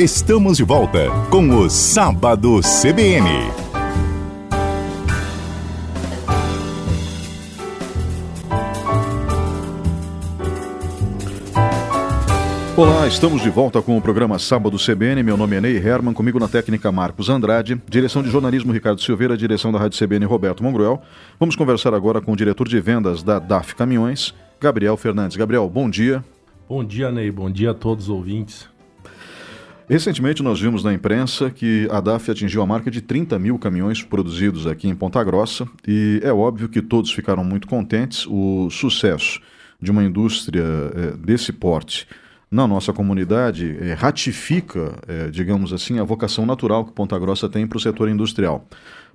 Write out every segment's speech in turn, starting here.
Estamos de volta com o Sábado CBN. Olá, estamos de volta com o programa Sábado CBN. Meu nome é Ney Herman, comigo na técnica Marcos Andrade, direção de jornalismo Ricardo Silveira, direção da Rádio CBN Roberto Mongruel. Vamos conversar agora com o diretor de vendas da DAF Caminhões, Gabriel Fernandes. Gabriel, bom dia. Bom dia, Ney. Bom dia a todos os ouvintes. Recentemente nós vimos na imprensa que a DAF atingiu a marca de 30 mil caminhões produzidos aqui em Ponta Grossa e é óbvio que todos ficaram muito contentes. O sucesso de uma indústria é, desse porte na nossa comunidade é, ratifica, é, digamos assim, a vocação natural que Ponta Grossa tem para o setor industrial.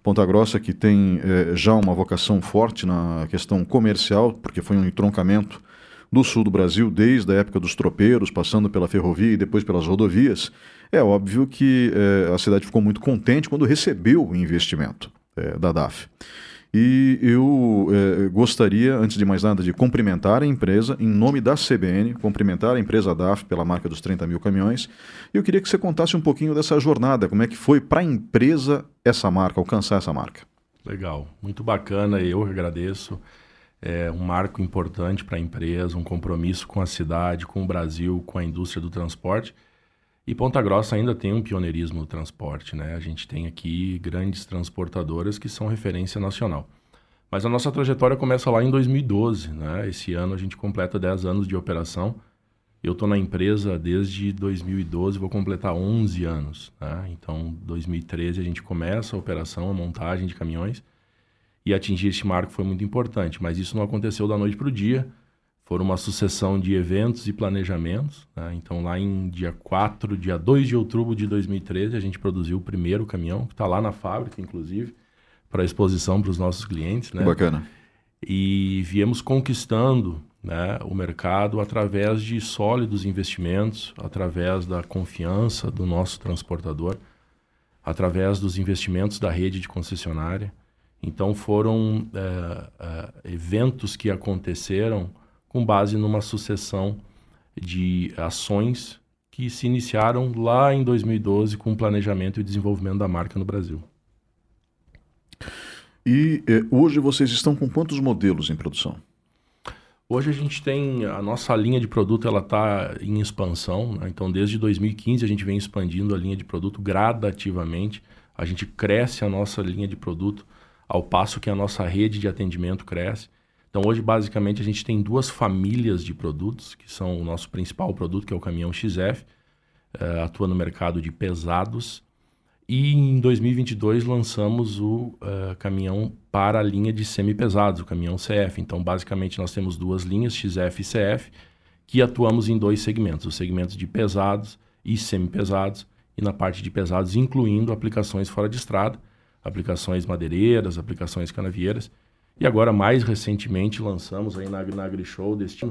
Ponta Grossa que tem já uma vocação forte na questão comercial, porque foi um entroncamento do sul do Brasil desde a época dos tropeiros, passando pela ferrovia e depois pelas rodovias. É óbvio que a cidade ficou muito contente quando recebeu o investimento da DAF. E eu é, gostaria, antes de mais nada, de cumprimentar a empresa, em nome da CBN, cumprimentar a empresa DAF pela marca dos 30 mil caminhões. E eu queria que você contasse um pouquinho dessa jornada, como é que foi para a empresa essa marca, alcançar essa marca. Legal, muito bacana, eu agradeço. É um marco importante para a empresa, um compromisso com a cidade, com o Brasil, com a indústria do transporte. E Ponta Grossa ainda tem um pioneirismo no transporte, né? A gente tem aqui grandes transportadoras que são referência nacional. Mas a nossa trajetória começa lá em 2012, né? Esse ano a gente completa 10 anos de operação. Eu estou na empresa desde 2012, vou completar 11 anos. Né? Então, 2013 a gente começa a operação, a montagem de caminhões. E atingir esse marco foi muito importante, mas isso não aconteceu da noite para o dia foram uma sucessão de eventos e planejamentos. Né? Então, lá em dia 4, dia 2 de outubro de 2013, a gente produziu o primeiro caminhão, que está lá na fábrica, inclusive, para exposição para os nossos clientes. Né? Bacana. E viemos conquistando né, o mercado através de sólidos investimentos, através da confiança do nosso transportador, através dos investimentos da rede de concessionária. Então, foram é, é, eventos que aconteceram com base numa sucessão de ações que se iniciaram lá em 2012 com o planejamento e desenvolvimento da marca no Brasil. E eh, hoje vocês estão com quantos modelos em produção? Hoje a gente tem a nossa linha de produto ela está em expansão, né? então desde 2015 a gente vem expandindo a linha de produto gradativamente. A gente cresce a nossa linha de produto ao passo que a nossa rede de atendimento cresce. Então, hoje, basicamente, a gente tem duas famílias de produtos, que são o nosso principal produto, que é o caminhão XF, uh, eh, atua no mercado de pesados. E em 2022 lançamos o uh, caminhão para a linha de semi-pesados, o caminhão CF. Então, basicamente, nós temos duas linhas, XF e CF, que atuamos em dois segmentos, os segmentos de pesados e semi-pesados, e na parte de pesados, incluindo aplicações fora de estrada, aplicações madeireiras, aplicações canavieiras. E agora, mais recentemente, lançamos aí na, na AgriShow deste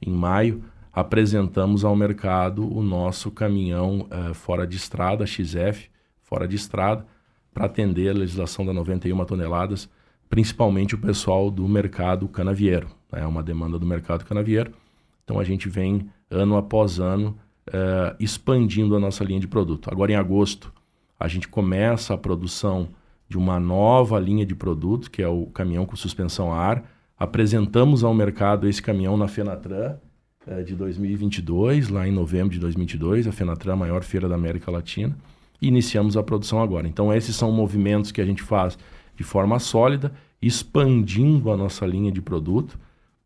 em maio, apresentamos ao mercado o nosso caminhão uh, fora de estrada, XF, fora de estrada, para atender a legislação da 91 toneladas, principalmente o pessoal do mercado canavieiro. Né? É né? uma demanda do mercado canavieiro. Então a gente vem, ano após ano, uh, expandindo a nossa linha de produto. Agora, em agosto, a gente começa a produção de uma nova linha de produto, que é o caminhão com suspensão a ar. Apresentamos ao mercado esse caminhão na Fenatran eh, de 2022, lá em novembro de 2022, a Fenatran, a maior feira da América Latina, e iniciamos a produção agora. Então, esses são movimentos que a gente faz de forma sólida, expandindo a nossa linha de produto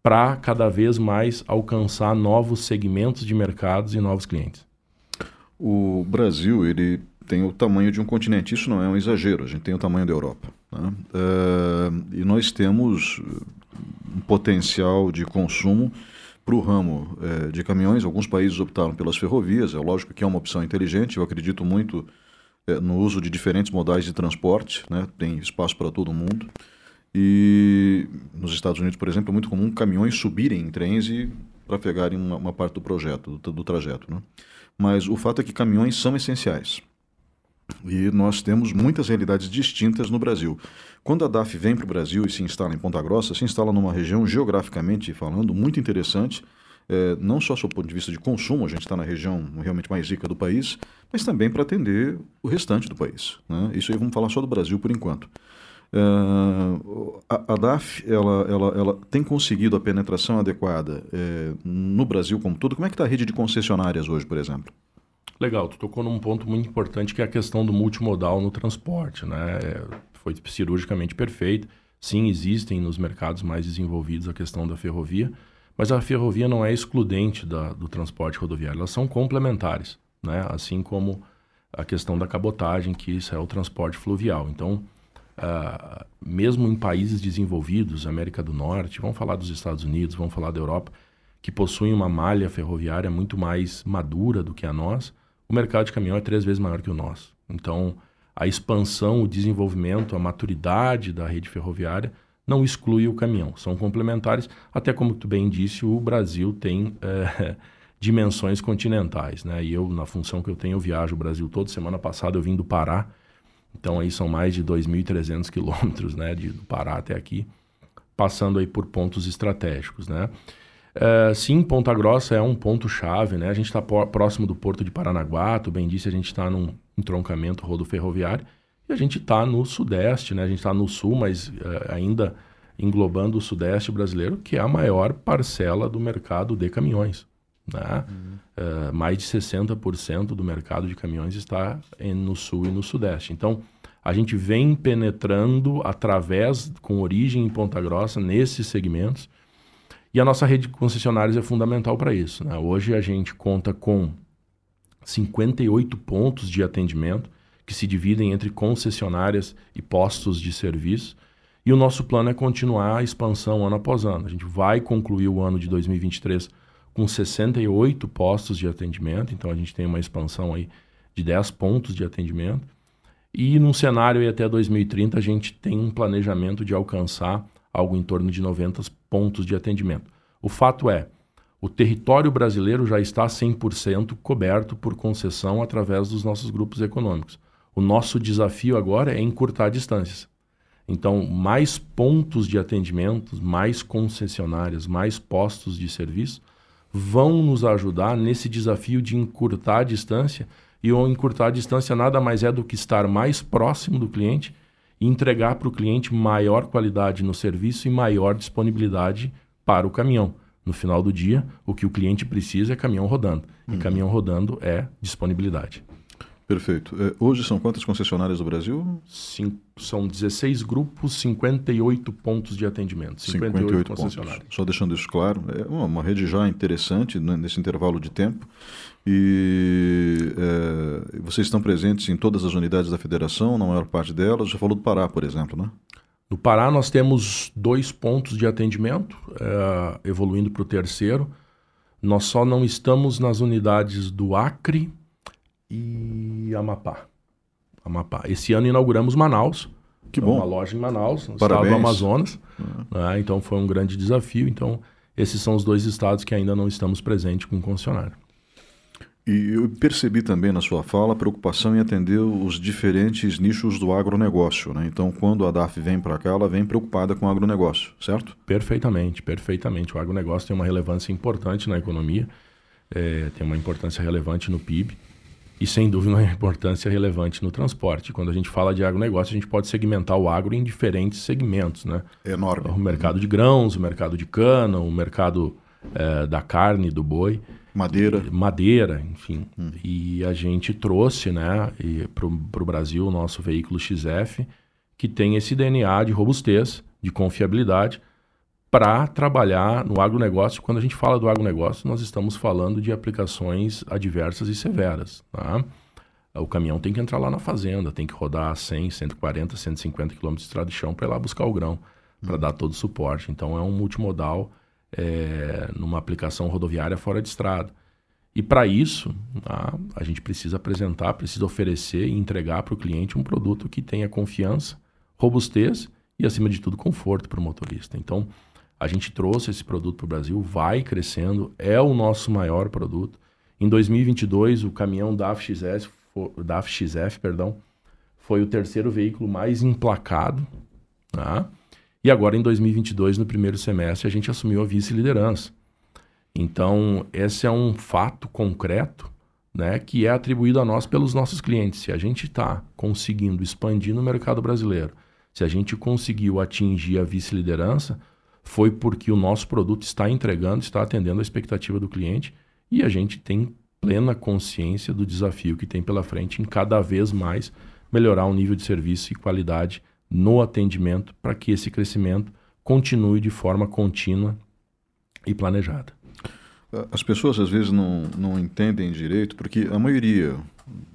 para cada vez mais alcançar novos segmentos de mercados e novos clientes. O Brasil, ele tem o tamanho de um continente. Isso não é um exagero, a gente tem o tamanho da Europa. Né? Uh, e nós temos um potencial de consumo para o ramo uh, de caminhões. Alguns países optaram pelas ferrovias, é lógico que é uma opção inteligente, eu acredito muito uh, no uso de diferentes modais de transporte, né? tem espaço para todo mundo. E nos Estados Unidos, por exemplo, é muito comum caminhões subirem em trens e para pegarem uma, uma, parte do projeto, do, do trajeto. Né? Mas o fato é que caminhões são essenciais. E nós temos muitas realidades distintas no Brasil. Quando a DAF vem para o Brasil e se instala em Ponta Grossa, se instala numa região, geograficamente falando, muito interessante, é, não só do ponto de vista de consumo, a gente está na região realmente mais rica do país, mas também para atender o restante do país. Né? Isso aí vamos falar só do Brasil por enquanto. Uh, a, a, DAF ela, ela, ela tem conseguido a penetração adequada é, no Brasil como todo. Como é que está a rede de concessionárias hoje, por exemplo? Legal, tu tocou num ponto muito importante que é a questão do multimodal no transporte, né? É, foi cirurgicamente perfeito. Sim, existem nos mercados mais desenvolvidos a questão da ferrovia, mas a ferrovia não é excludente da, do transporte rodoviário, elas são complementares, né? assim como a questão da cabotagem, que isso é o transporte fluvial. Então, uh, mesmo em países desenvolvidos, América do Norte, vamos falar dos Estados Unidos, vamos falar da Europa, que possuem uma malha ferroviária muito mais madura do que a nossa, o mercado de caminhão é três vezes maior que o nosso. Então, a expansão, o desenvolvimento, a maturidade da rede ferroviária não exclui o caminhão, são complementares. Até como tu bem disse, o Brasil tem é, dimensões continentais, né? E eu, na função que eu tenho, eu viajo o Brasil todo. Semana passada eu vim do Pará, então aí são mais de 2.300 quilômetros, né? De, do Pará até aqui, passando aí por pontos estratégicos, né? É, sim, Ponta Grossa é um ponto-chave, né? A gente está próximo do porto de Paranaguá, tu bem disse, a gente está num entroncamento rodoferroviário. ferroviário e a gente está no Sudeste, né? A gente está no Sul, mas uh, ainda englobando o Sudeste brasileiro, que é a maior parcela do mercado de caminhões. Né? Uhum. Uh, mais de 60% do mercado de caminhões está em, no Sul e no Sudeste. Então, a gente vem penetrando através, com origem em Ponta Grossa, nesses segmentos. E a nossa rede de concessionários é fundamental para isso. Né? Hoje a gente conta com 58 pontos de atendimento que se dividem entre concessionárias e postos de serviço. E o nosso plano é continuar a expansão ano após ano. A gente vai concluir o ano de 2023 com 68 postos de atendimento, então a gente tem uma expansão aí de 10 pontos de atendimento. E num cenário aí até 2030 a gente tem um planejamento de alcançar algo em torno de 90 pontos de atendimento. O fato é, o território brasileiro já está 100% coberto por concessão através dos nossos grupos econômicos. O nosso desafio agora é encurtar distâncias. Então, mais pontos de atendimento, mais concessionárias, mais postos de serviço vão nos ajudar nesse desafio de encurtar a distância. E o encurtar a distância nada mais é do que estar mais próximo do cliente e entregar para o cliente maior qualidade no serviço e maior disponibilidade para o caminhão. No final do dia, o que o cliente precisa é caminhão rodando. E uhum. caminhão rodando é disponibilidade. Perfeito. É, hoje são quantas concessionárias do Brasil? São 16 grupos, 58 pontos de atendimento. 58, 58 concessionárias. Pontos. Só deixando isso claro, é uma, uma rede já interessante né, nesse intervalo de tempo. E é, vocês estão presentes em todas as unidades da federação, na maior parte delas. Já falou do Pará, por exemplo, né? No Pará nós temos dois pontos de atendimento, é, evoluindo para o terceiro. Nós só não estamos nas unidades do Acre, e Amapá. Amapá. Esse ano inauguramos Manaus. Que bom. Uma loja em Manaus, no Parabéns. estado do Amazonas. Uhum. Né? Então foi um grande desafio. Então, esses são os dois estados que ainda não estamos presentes com o concessionário. E eu percebi também na sua fala a preocupação em atender os diferentes nichos do agronegócio. Né? Então, quando a DAF vem para cá, ela vem preocupada com o agronegócio, certo? Perfeitamente, perfeitamente. O agronegócio tem uma relevância importante na economia, é, tem uma importância relevante no PIB e sem dúvida uma importância relevante no transporte. Quando a gente fala de agronegócio, a gente pode segmentar o agro em diferentes segmentos, né? Enorme. O mercado de grãos, o mercado de cana, o mercado é, da carne, do boi. Madeira. Madeira, enfim. Hum. E a gente trouxe né, para o Brasil o nosso veículo XF, que tem esse DNA de robustez, de confiabilidade, para trabalhar no agronegócio. Quando a gente fala do agronegócio, nós estamos falando de aplicações adversas e severas. Tá? O caminhão tem que entrar lá na fazenda, tem que rodar 100, 140, 150 km de estrada de chão para ir lá buscar o grão, para dar todo o suporte. Então é um multimodal é, numa aplicação rodoviária fora de estrada. E para isso, tá? a gente precisa apresentar, precisa oferecer e entregar para o cliente um produto que tenha confiança, robustez e, acima de tudo, conforto para o motorista. Então, a gente trouxe esse produto para o Brasil, vai crescendo, é o nosso maior produto. Em 2022, o caminhão DAF XF, DAF XF perdão, foi o terceiro veículo mais emplacado. Tá? E agora, em 2022, no primeiro semestre, a gente assumiu a vice-liderança. Então, esse é um fato concreto né, que é atribuído a nós pelos nossos clientes. Se a gente está conseguindo expandir no mercado brasileiro, se a gente conseguiu atingir a vice-liderança, foi porque o nosso produto está entregando, está atendendo a expectativa do cliente e a gente tem plena consciência do desafio que tem pela frente em cada vez mais melhorar o nível de serviço e qualidade no atendimento para que esse crescimento continue de forma contínua e planejada. As pessoas às vezes não, não entendem direito, porque a maioria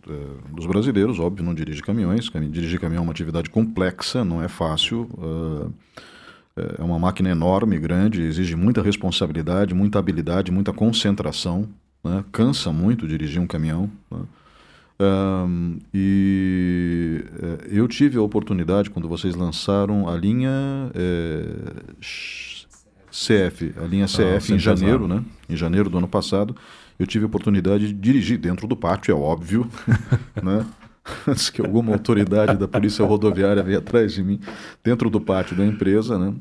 é, dos brasileiros, óbvio, não dirige caminhões. Dirigir caminhão é uma atividade complexa, não é fácil. É, é uma máquina enorme, grande, exige muita responsabilidade, muita habilidade, muita concentração. Né? Cansa muito dirigir um caminhão. Né? Um, e é, eu tive a oportunidade, quando vocês lançaram a linha é, CF, a linha CF ah, em janeiro, né? Em janeiro do ano passado, eu tive a oportunidade de dirigir dentro do pátio, é óbvio, né? Antes que alguma autoridade da polícia rodoviária veio atrás de mim, dentro do pátio da empresa, né?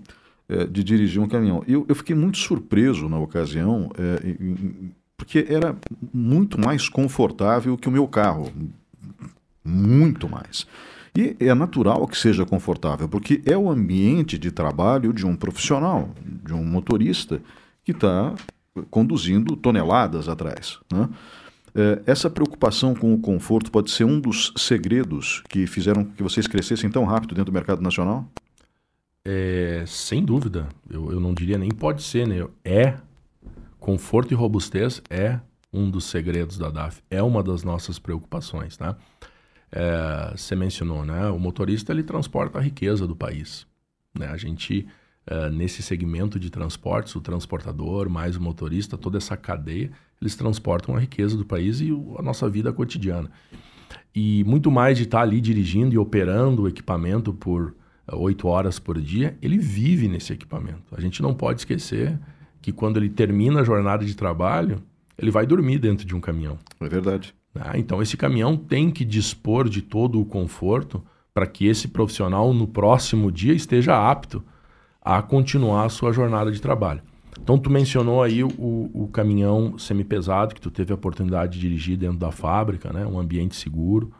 É, de dirigir um caminhão. E eu, eu, fiquei muito surpreso na ocasião, é, em, porque era muito mais confortável que o meu carro. Muito mais. E é natural que seja confortável, porque é o ambiente de trabalho de um profissional, de um motorista que está conduzindo toneladas atrás. Né? É, essa preocupação com o conforto pode ser um dos segredos que fizeram que vocês crescessem tão rápido dentro do mercado nacional? É, sem dúvida. Eu, eu não diria nem pode ser, né? É conforto e robustez é um dos segredos da DAF, é uma das nossas preocupações, né? É, você mencionou, né? O motorista ele transporta a riqueza do país, né? A gente é, nesse segmento de transportes, o transportador mais o motorista, toda essa cadeia, eles transportam a riqueza do país e o, a nossa vida cotidiana. E muito mais de estar ali dirigindo e operando o equipamento por é, oito horas por dia, ele vive nesse equipamento. A gente não pode esquecer que quando ele termina a jornada de trabalho, ele vai dormir dentro de um caminhão. É verdade. Ah, então esse caminhão tem que dispor de todo o conforto para que esse profissional no próximo dia esteja apto a continuar a sua jornada de trabalho. Então tu mencionou aí o, o caminhão semipesado que tu teve a oportunidade de dirigir dentro da fábrica, né? Um ambiente seguro.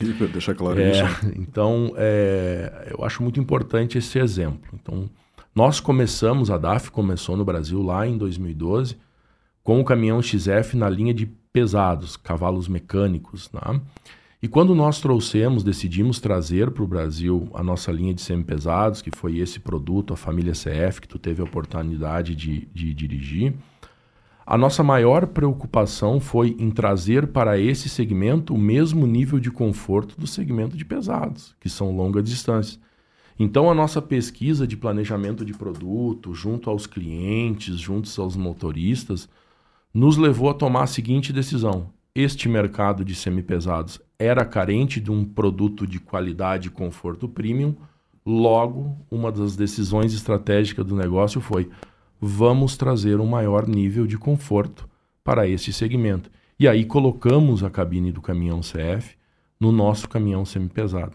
E deixar claro é, isso. Então é, eu acho muito importante esse exemplo. Então nós começamos, a DAF começou no Brasil lá em 2012, com o caminhão XF na linha de pesados, cavalos mecânicos. Né? E quando nós trouxemos, decidimos trazer para o Brasil a nossa linha de semi-pesados, que foi esse produto, a família CF, que tu teve a oportunidade de, de dirigir, a nossa maior preocupação foi em trazer para esse segmento o mesmo nível de conforto do segmento de pesados, que são longas distâncias. Então, a nossa pesquisa de planejamento de produto, junto aos clientes, junto aos motoristas, nos levou a tomar a seguinte decisão: este mercado de semipesados era carente de um produto de qualidade e conforto premium. Logo, uma das decisões estratégicas do negócio foi: vamos trazer um maior nível de conforto para esse segmento. E aí colocamos a cabine do caminhão CF no nosso caminhão semipesado.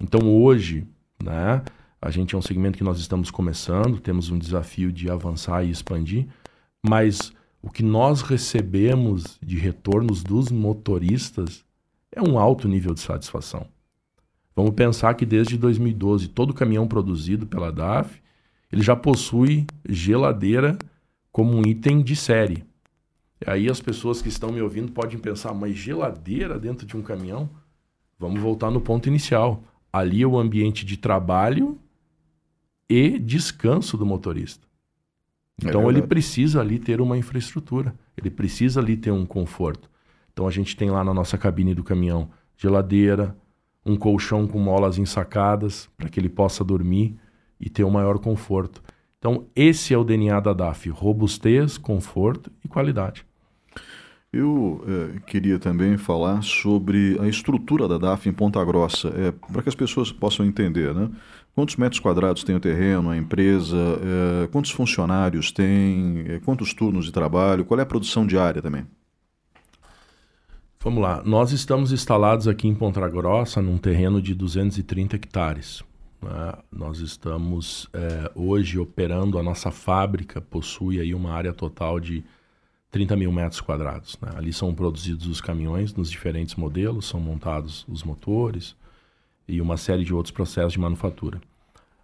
Então hoje, né? A gente é um segmento que nós estamos começando, temos um desafio de avançar e expandir, mas o que nós recebemos de retornos dos motoristas é um alto nível de satisfação. Vamos pensar que desde 2012 todo caminhão produzido pela DAF ele já possui geladeira como um item de série. E aí as pessoas que estão me ouvindo podem pensar, mas geladeira dentro de um caminhão? Vamos voltar no ponto inicial ali é o ambiente de trabalho e descanso do motorista. É então é ele precisa ali ter uma infraestrutura, ele precisa ali ter um conforto. Então a gente tem lá na nossa cabine do caminhão geladeira, um colchão com molas ensacadas para que ele possa dormir e ter um maior conforto. Então esse é o DNA da DAF: robustez, conforto e qualidade. Eu é, queria também falar sobre a estrutura da DAF em Ponta Grossa, é, para que as pessoas possam entender, né? Quantos metros quadrados tem o terreno, a empresa, é, quantos funcionários tem, quantos turnos de trabalho, qual é a produção diária também? Vamos lá, nós estamos instalados aqui em Ponta Grossa num terreno de 230 hectares. Né? Nós estamos hoje operando, a nossa fábrica possui aí uma área total de 30 mil metros quadrados. Né? Ali são produzidos os caminhões nos diferentes modelos, são montados os motores e uma série de outros processos de manufatura.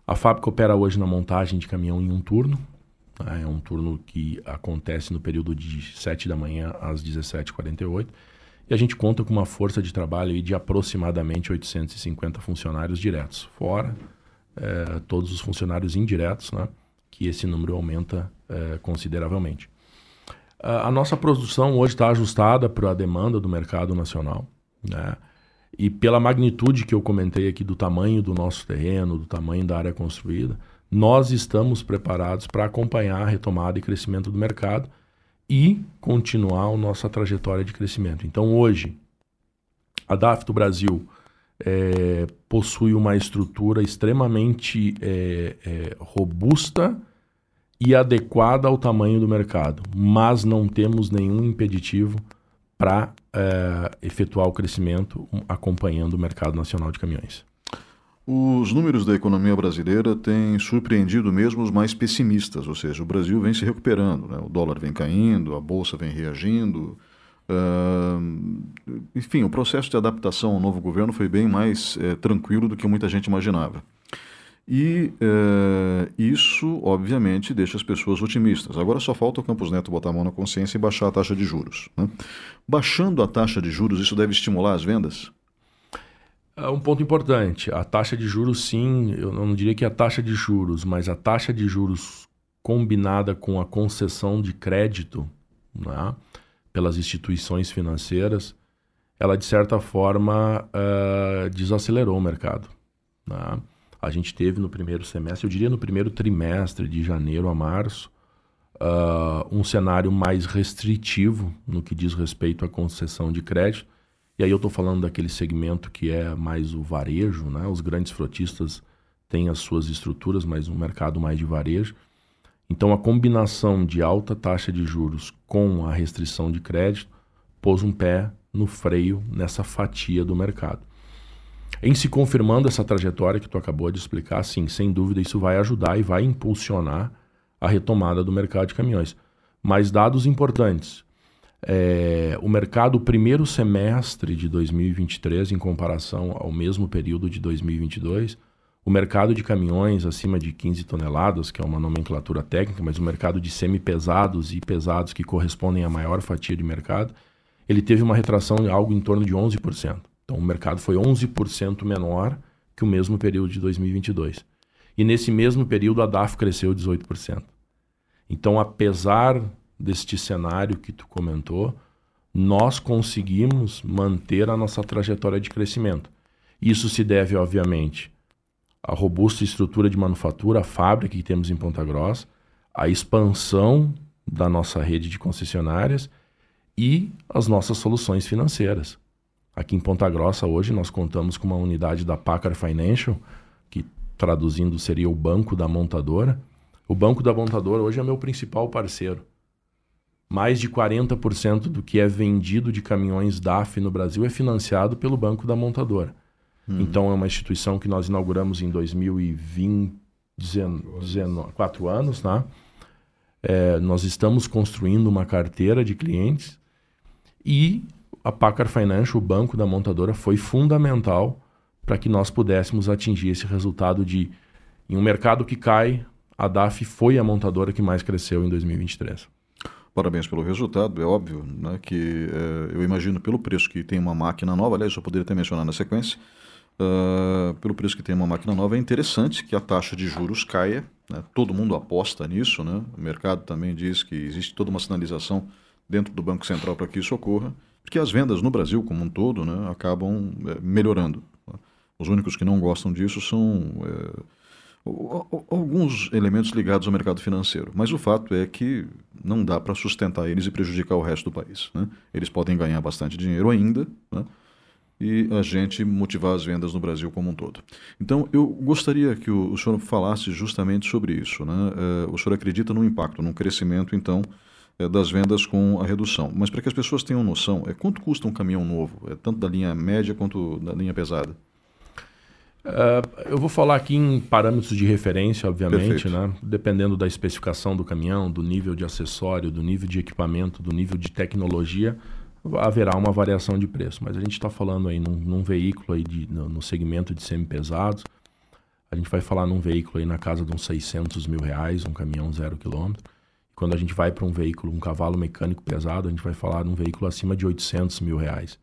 A fábrica opera hoje na montagem de caminhão em um turno. Né? É um turno que acontece no período de 7 da manhã às 17h48. E a gente conta com uma força de trabalho de aproximadamente 850 funcionários diretos, fora é, todos os funcionários indiretos, né? que esse número aumenta é, consideravelmente. A, a nossa produção hoje está ajustada para a demanda do mercado nacional. Né? E pela magnitude que eu comentei aqui do tamanho do nosso terreno, do tamanho da área construída, nós estamos preparados para acompanhar a retomada e crescimento do mercado e continuar a nossa trajetória de crescimento. Então, hoje, a DAF do Brasil é, possui uma estrutura extremamente é, é, robusta e adequada ao tamanho do mercado, mas não temos nenhum impeditivo para é, efetuar o crescimento acompanhando o mercado nacional de caminhões. Os números da economia brasileira têm surpreendido mesmo os mais pessimistas, ou seja, o Brasil vem se recuperando, né? o dólar vem caindo, a bolsa vem reagindo. Uh, enfim, o processo de adaptação ao novo governo foi bem mais é, tranquilo do que muita gente imaginava. E é, isso, obviamente, deixa as pessoas otimistas. Agora só falta o Campos Neto botar a mão na consciência e baixar a taxa de juros. Né? Baixando a taxa de juros, isso deve estimular as vendas? É um ponto importante. A taxa de juros, sim, eu não diria que é a taxa de juros, mas a taxa de juros combinada com a concessão de crédito né, pelas instituições financeiras, ela de certa forma uh, desacelerou o mercado. Né? A gente teve no primeiro semestre, eu diria no primeiro trimestre, de janeiro a março, uh, um cenário mais restritivo no que diz respeito à concessão de crédito. E aí eu estou falando daquele segmento que é mais o varejo, né? Os grandes frotistas têm as suas estruturas, mas um mercado mais de varejo. Então a combinação de alta taxa de juros com a restrição de crédito pôs um pé no freio nessa fatia do mercado. Em se confirmando essa trajetória que tu acabou de explicar, sim, sem dúvida isso vai ajudar e vai impulsionar a retomada do mercado de caminhões. Mas dados importantes. É, o mercado, primeiro semestre de 2023, em comparação ao mesmo período de 2022, o mercado de caminhões acima de 15 toneladas, que é uma nomenclatura técnica, mas o mercado de semi-pesados e pesados, que correspondem à maior fatia de mercado, ele teve uma retração de algo em torno de 11%. Então o mercado foi 11% menor que o mesmo período de 2022. E nesse mesmo período a DAF cresceu 18%. Então, apesar deste cenário que tu comentou, nós conseguimos manter a nossa trajetória de crescimento. Isso se deve, obviamente, à robusta estrutura de manufatura, a fábrica que temos em Ponta Grossa, à expansão da nossa rede de concessionárias e as nossas soluções financeiras. Aqui em Ponta Grossa, hoje, nós contamos com uma unidade da Packard Financial, que traduzindo seria o banco da montadora. O banco da montadora hoje é meu principal parceiro. Mais de 40% do que é vendido de caminhões DAF no Brasil é financiado pelo banco da montadora. Hum. Então, é uma instituição que nós inauguramos em 2020, 4 anos, né? É, nós estamos construindo uma carteira de clientes e a Packard Financial, o banco da montadora, foi fundamental para que nós pudéssemos atingir esse resultado de, em um mercado que cai, a DAF foi a montadora que mais cresceu em 2023. Parabéns pelo resultado, é óbvio né, que é, eu imagino pelo preço que tem uma máquina nova, aliás, eu poderia até mencionar na sequência, uh, pelo preço que tem uma máquina nova, é interessante que a taxa de juros caia, né, todo mundo aposta nisso, né, o mercado também diz que existe toda uma sinalização dentro do Banco Central para que isso ocorra, porque as vendas no Brasil como um todo né, acabam é, melhorando. Os únicos que não gostam disso são é, alguns elementos ligados ao mercado financeiro. Mas o fato é que não dá para sustentar eles e prejudicar o resto do país. Né? Eles podem ganhar bastante dinheiro ainda né? e a gente motivar as vendas no Brasil como um todo. Então, eu gostaria que o, senhor falasse justamente sobre isso. Né? É, o senhor acredita no impacto, no crescimento, então, das vendas com a redução. Mas para que as pessoas tenham noção, é quanto custa um caminhão novo, é tanto da linha média quanto da linha pesada? Uh, eu vou falar aqui em parâmetros de referência, obviamente, né? dependendo da especificação do caminhão, do nível de acessório, do nível de equipamento, do nível de tecnologia, haverá uma variação de preço. Mas a gente está falando aí num, num, veículo aí de, no, no segmento de semi-pesados, a gente vai falar num veículo aí na casa de uns 600 mil reais, um caminhão zero quilômetro. Quando a gente vai para um veículo, um cavalo mecânico pesado, a gente vai falar num veículo acima de 800 mil reais.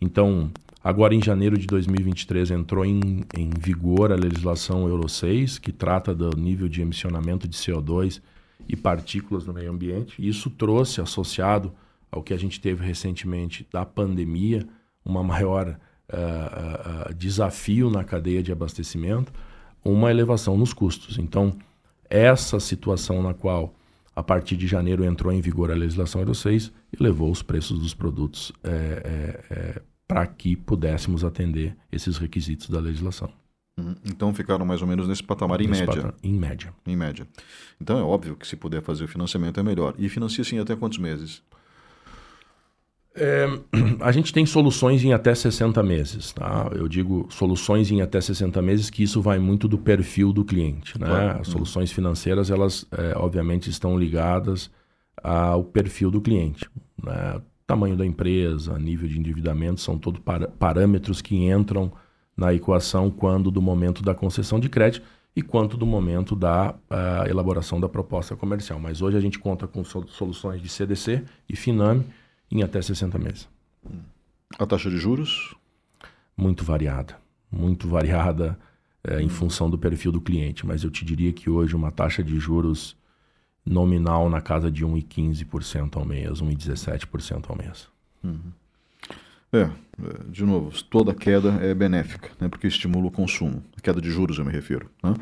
Então, agora em janeiro de 2023 entrou em, em vigor a legislação Euro 6, que trata do nível de emissionamento de CO2 e partículas no meio ambiente. Isso trouxe, associado ao que a gente teve recentemente da pandemia, uma maior uh, uh, desafio na cadeia de abastecimento, uma elevação nos custos. Então, essa situação na qual, a partir de janeiro, entrou em vigor a legislação Euro 6 e levou os preços dos produtos é, é, é, para que pudéssemos atender esses requisitos da legislação. Uhum. Então ficaram mais ou menos nesse patamar em nesse média. Patamar, em média. Em média. Então é óbvio que se puder fazer o financiamento é melhor. E financia sim até quantos meses? É, a gente tem soluções em até 60 meses. Tá? Eu digo soluções em até 60 meses, que isso vai muito do perfil do cliente. Né? Claro. As soluções financeiras, elas é, obviamente estão ligadas ao perfil do cliente. Né? tamanho da empresa, nível de endividamento, são todos parâmetros que entram na equação quando do momento da concessão de crédito e quanto do momento da uh, elaboração da proposta comercial. Mas hoje a gente conta com soluções de CDC e Finame em até 60 meses. A taxa de juros? Muito variada. Muito variada é, em função do perfil do cliente. Mas eu te diria que hoje uma taxa de juros nominal na casa de 1,15% ao mês, 1,17% ao mês. Uhum. É, é, de novo, toda queda é benéfica, né, porque estimula o consumo. A queda de juros, eu me refiro. Né?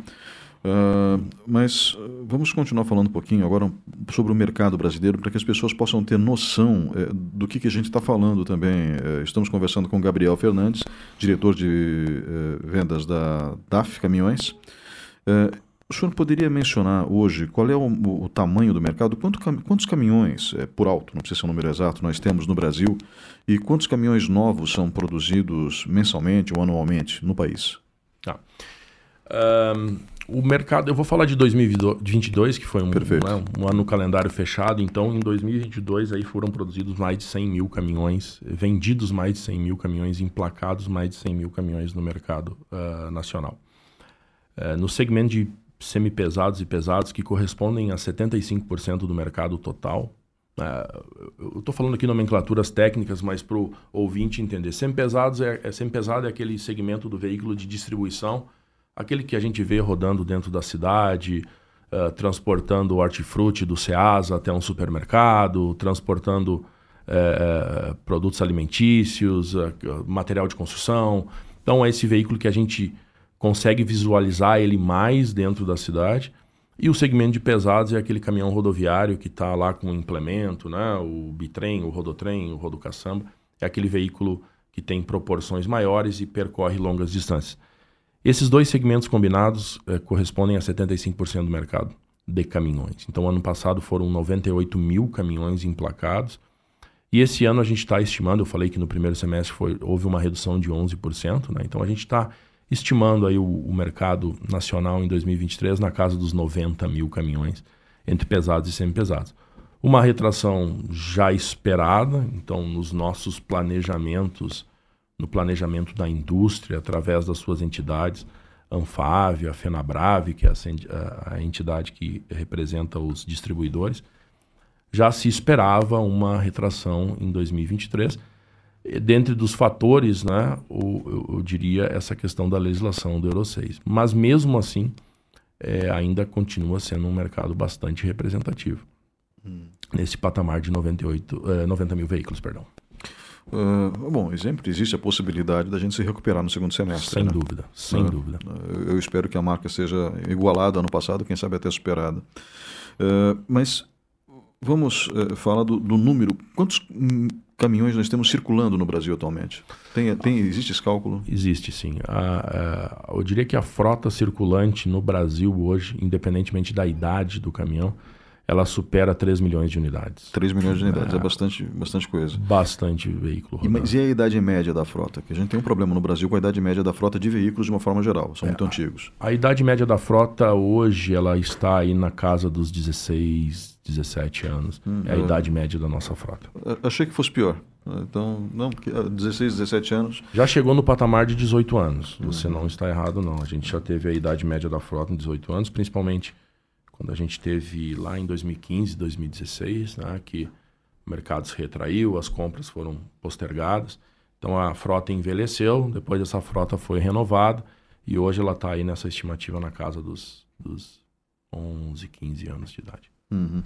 Uh, mas uh, vamos continuar falando um pouquinho agora sobre o mercado brasileiro para que as pessoas possam ter noção uh, do que, que a gente está falando também. Eh, estamos conversando com Gabriel Fernandes, diretor de eh, vendas da DAF Caminhões. O senhor poderia mencionar hoje qual é o, o tamanho do mercado? Quanto, quantos caminhões, é, por alto, não precisa ser um número exato, nós temos no Brasil? E quantos caminhões novos são produzidos mensalmente ou anualmente no país? Tá. Um, o mercado, eu vou falar de 2022, que foi um, né, um ano calendário fechado. Então, em 2022, aí foram produzidos mais de 100 mil caminhões, vendidos mais de 100 mil caminhões, emplacados mais de 100 mil caminhões no mercado uh, nacional. Uh, no segmento de semi-pesados e pesados que correspondem a 75% do mercado total. É, eu estou falando aqui nomenclaturas técnicas, mas para o ouvinte entender. Semi-pesados é, é, semi-pesado é aquele segmento do veículo de distribuição, aquele que a gente vê rodando dentro da cidade, uh, transportando o hortifruti do Ceasa até um supermercado, transportando uh, produtos alimentícios, uh, material de construção. Então, é esse veículo que a gente consegue visualizar ele mais dentro da cidade. E o segmento de pesados é aquele caminhão rodoviário que está lá com o implemento, né? o bitrem, o rodotrem, o rodocaçamba. É aquele veículo que tem proporções maiores e percorre longas distâncias. Esses dois segmentos combinados é, correspondem a 75% do mercado de caminhões. Então, ano passado foram 98 mil caminhões emplacados. E esse ano a gente está estimando, eu falei que no primeiro semestre foi, houve uma redução de 11%, né? então a gente está estimando aí o, o, mercado nacional em 2023 na casa dos 90 mil caminhões, entre pesados e semi-pesados. Uma retração já esperada, então, nos nossos planejamentos, no planejamento da indústria, através das suas entidades, Anfávia, a FenaBrave, que é a, entidade que representa os distribuidores, já se esperava uma retração em 2023 dentre dos fatores, né, eu, eu, diria essa questão da legislação do Euro 6. Mas mesmo assim, é, ainda continua sendo um mercado bastante representativo. Hum. Nesse patamar de 98, é, 90 mil veículos, perdão. Uh, bom, sempre existe a possibilidade da gente se recuperar no segundo semestre. Sem né? dúvida, sem uh, dúvida. Eu espero que a marca seja igualada ano passado, quem sabe até superada. Uh, mas vamos eh, falar do, do número. Quantos caminhões nós temos circulando no Brasil atualmente? Tem, tem, existe esse cálculo? Existe sim. A, a, eu diria que a frota circulante no Brasil hoje, independentemente da idade do caminhão, ela supera 3 milhões de unidades. 3 milhões de unidades, é, é bastante, bastante coisa. Bastante veículo. E, mas e a idade média da frota? Que a gente tem um problema no Brasil com a idade média da frota de veículos de uma forma geral, são é, muito antigos. A, a idade média da frota hoje ela está aí na casa dos 16, 17 anos. Hum, é a idade média da nossa frota. Achei que fosse pior. Então, não, 16, 17 anos. Já chegou no patamar de 18 anos. Você uhum. não está errado, não. A gente já teve a idade média da frota em 18 anos, principalmente quando a gente teve lá em 2015, 2016, né, que o mercado se retraiu, as compras foram postergadas. Então a frota envelheceu, depois essa frota foi renovada e hoje ela está aí nessa estimativa na casa dos, dos 11, 15 anos de idade. Uhum.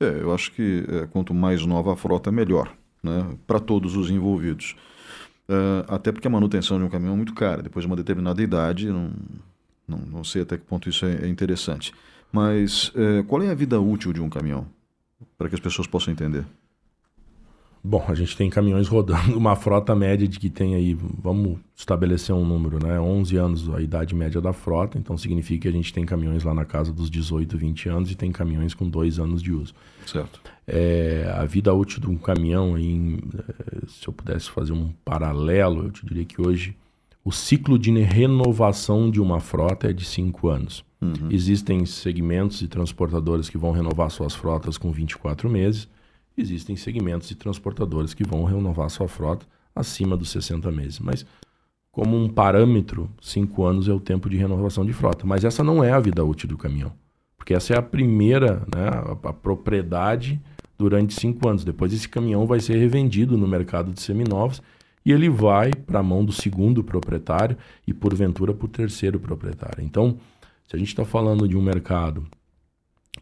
É, eu acho que é, quanto mais nova a frota, melhor, né, para todos os envolvidos. Uh, até porque a manutenção de um caminhão é muito cara. Depois de uma determinada idade, não, não, não sei até que ponto isso é, é interessante. Mas é, qual é a vida útil de um caminhão? Para que as pessoas possam entender. Bom, a gente tem caminhões rodando, uma frota média de que tem aí, vamos estabelecer um número, né? 11 anos a idade média da frota, então significa que a gente tem caminhões lá na casa dos 18, 20 anos e tem caminhões com dois anos de uso. Certo. É, a vida útil de um caminhão, aí, é, se eu pudesse fazer um paralelo, eu te diria que hoje o ciclo de renovação de uma frota é de 5 anos. Uhum. Existem segmentos e transportadores que vão renovar suas frotas com 24 meses. Existem segmentos e transportadores que vão renovar sua frota acima dos 60 meses. Mas, como um parâmetro, 5 anos é o tempo de renovação de frota. Mas essa não é a vida útil do caminhão. Porque essa é a primeira, né, a, a propriedade durante 5 anos. Depois, esse caminhão vai ser revendido no mercado de seminovos e ele vai para a mão do segundo proprietário e, porventura, para o terceiro proprietário. Então, se a gente está falando de um mercado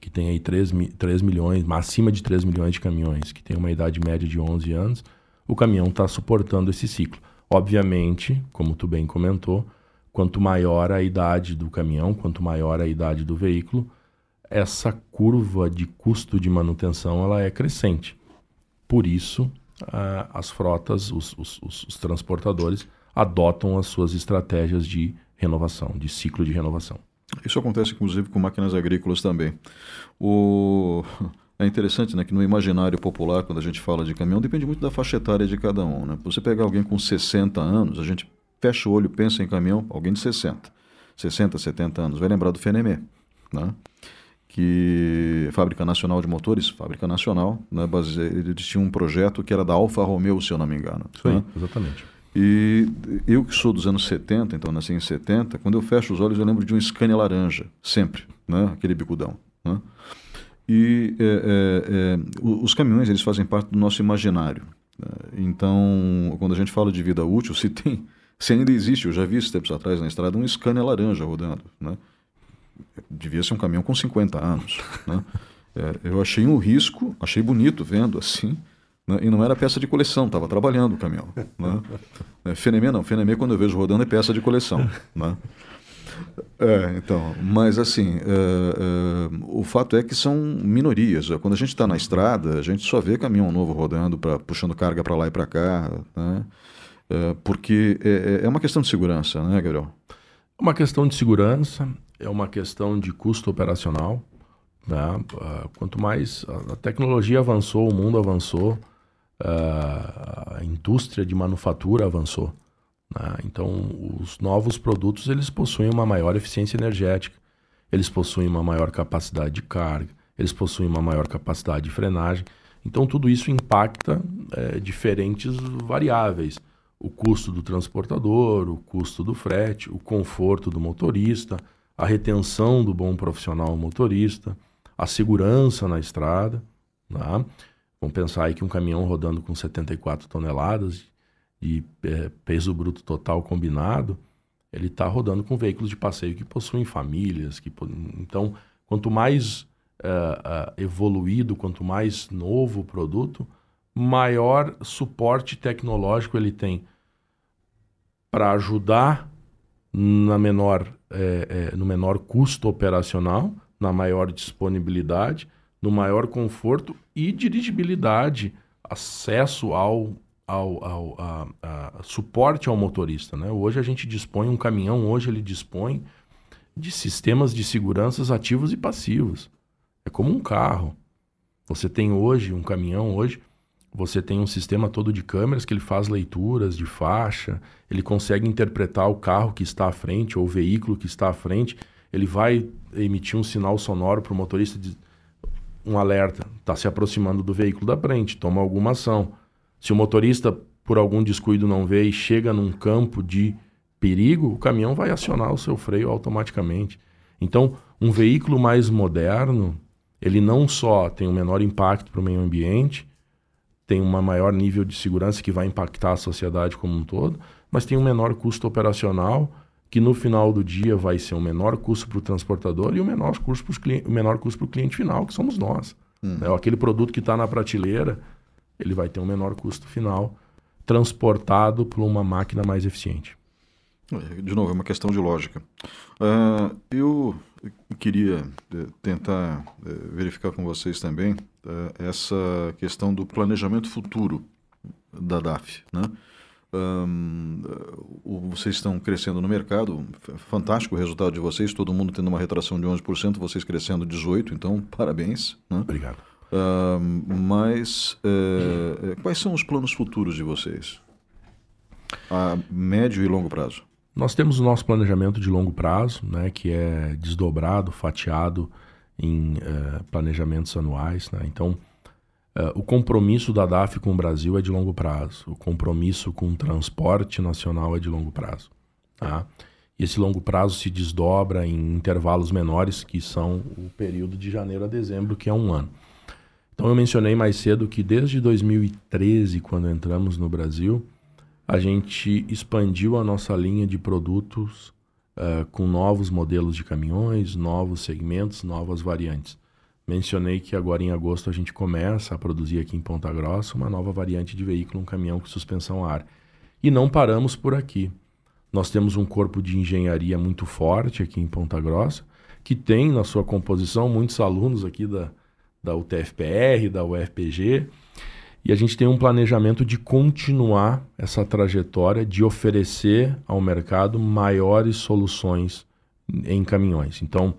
que tem aí 3, 3 milhões, acima de 3 milhões de caminhões, que tem uma idade média de 11 anos, o caminhão está suportando esse ciclo. Obviamente, como tu bem comentou, quanto maior a idade do caminhão, quanto maior a idade do veículo, essa curva de custo de manutenção ela é crescente. Por isso, as frotas, os, os, os transportadores adotam as suas estratégias de renovação, de ciclo de renovação. Isso acontece inclusive com máquinas agrícolas também. O... É interessante né, que no imaginário popular, quando a gente fala de caminhão, depende muito da faixa etária de cada um. Né? Você pegar alguém com 60 anos, a gente fecha o olho, pensa em caminhão, alguém de 60, 60, 70 anos, vai lembrar do Fenemé, né? que Fábrica Nacional de Motores, Fábrica Nacional, né, base... eles tinham um projeto que era da Alfa Romeo, se eu não me engano. Isso né? exatamente. E eu que sou dos anos 70, então nasci em 70, quando eu fecho os olhos eu lembro de um Scania laranja, sempre, né? aquele bicudão. Né? E é, é, é, os caminhões eles fazem parte do nosso imaginário. Né? Então, quando a gente fala de vida útil, se tem, se ainda existe, eu já vi esses tempos atrás na estrada um Scania laranja rodando. Né? Devia ser um caminhão com 50 anos. Né? É, eu achei um risco, achei bonito vendo assim, né? E não era peça de coleção, estava trabalhando o caminhão. Né? É, Fenemê não, Fenemê quando eu vejo rodando é peça de coleção. Né? É, então, mas assim, é, é, o fato é que são minorias. Quando a gente está na estrada, a gente só vê caminhão novo rodando, pra, puxando carga para lá e para cá, né? É, porque é, é, uma questão de segurança, né, Gabriel? Uma questão de segurança, é uma questão de custo operacional. Né? Uh, quanto mais a tecnologia avançou, o mundo avançou, a indústria de manufatura avançou. Né? Então, os novos produtos eles possuem uma maior eficiência energética, eles possuem uma maior capacidade de carga, eles possuem uma maior capacidade de frenagem. Então, tudo isso impacta é, diferentes variáveis. O custo do transportador, o custo do frete, o conforto do motorista, a retenção do bom profissional motorista, a segurança na estrada. Né? Vamos pensar aí que um caminhão rodando com 74 toneladas de é, peso bruto total combinado, ele está rodando com veículos de passeio que possuem famílias. Que, então, quanto mais é, é, evoluído, quanto mais novo o produto, maior suporte tecnológico ele tem para ajudar na menor, é, é, no menor custo operacional, na maior disponibilidade no maior conforto e dirigibilidade, acesso ao, ao, ao a, a, suporte ao motorista. Né? Hoje a gente dispõe, um caminhão hoje ele dispõe de sistemas de seguranças ativos e passivos. É como um carro. Você tem hoje um caminhão hoje, você tem um sistema todo de câmeras que ele faz leituras de faixa, ele consegue interpretar o carro que está à frente ou o veículo que está à frente, ele vai emitir um sinal sonoro para o motorista de um alerta, está se aproximando do veículo da frente, toma alguma ação. Se o motorista por algum descuido não vê e chega num campo de perigo, o caminhão vai acionar o seu freio automaticamente. Então, um veículo mais moderno, ele não só tem um menor impacto para o meio ambiente, tem um maior nível de segurança que vai impactar a sociedade como um todo, mas tem um menor custo operacional que no final do dia vai ser um menor custo para o transportador e o um menor custo para o menor custo para o cliente final, que somos nós. Hum. É, aquele produto que está na prateleira, ele vai ter um menor custo final transportado por uma máquina mais eficiente. É, de novo, é uma questão de lógica. Uh, eu queria uh, tentar uh, verificar com vocês também essa questão do planejamento futuro da DAF. Né? Vocês estão crescendo no mercado, fantástico o resultado de vocês, todo mundo tendo uma retração de 11%, vocês crescendo 18%, então parabéns. Né? Obrigado. mas quais são os planos futuros de vocês? A médio e longo prazo? Nós temos o nosso planejamento de longo prazo, né, que é desdobrado, fatiado em uh, planejamentos anuais. Né? Então, uh, o compromisso da DAF com o Brasil é de longo prazo, o compromisso com o transporte nacional é de longo prazo. Tá? E esse longo prazo se desdobra em intervalos menores, que são o período de janeiro a dezembro, que é um ano. Então, eu mencionei mais cedo que desde 2013, quando entramos no Brasil, a gente expandiu a nossa linha de produtos uh, com novos modelos de caminhões, novos segmentos, novas variantes. Mencionei que agora em agosto a gente começa a produzir aqui em Ponta Grossa uma nova variante de veículo, um caminhão com suspensão a ar. E não paramos por aqui. Nós temos um corpo de engenharia muito forte aqui em Ponta Grossa, que tem na sua composição muitos alunos aqui da, da UTFPR, da UFPG, e a gente tem um planejamento de continuar essa trajetória de oferecer ao mercado maiores soluções em caminhões. Então,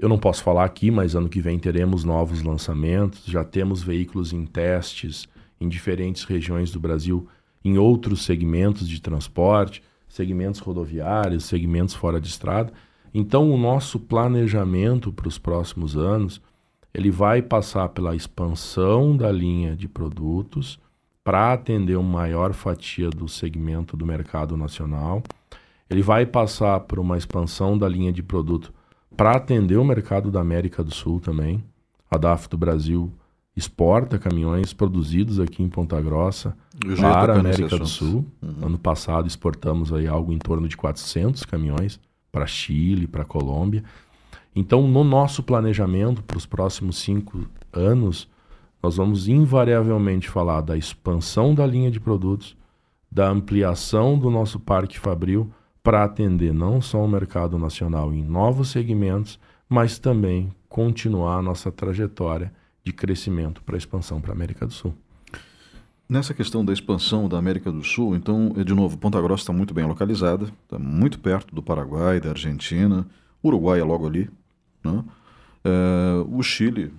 eu não posso falar aqui, mas ano que vem teremos novos lançamentos, já temos veículos em testes em diferentes regiões do Brasil, em outros segmentos de transporte, segmentos rodoviários, segmentos fora de estrada. Então, o nosso planejamento para os próximos anos ele vai passar pela expansão da linha de produtos para atender uma maior fatia do segmento do mercado nacional. Ele vai passar por uma expansão da linha de produto para atender o mercado da América do Sul também. A DAF do Brasil exporta caminhões produzidos aqui em Ponta Grossa para a América do Sul. Uhum. Ano passado exportamos aí algo em torno de 400 caminhões para Chile, para Colômbia. Então, no nosso planejamento para os próximos cinco anos, nós vamos invariavelmente falar da expansão da linha de produtos, da ampliação do nosso parque fabril para atender não só o mercado nacional em novos segmentos, mas também continuar a nossa trajetória de crescimento para expansão para a América do Sul. Nessa questão da expansão da América do Sul, então, de novo, Ponta Grossa está muito bem localizada, está muito perto do Paraguai, da Argentina, Uruguai é logo ali, né? É, o Chile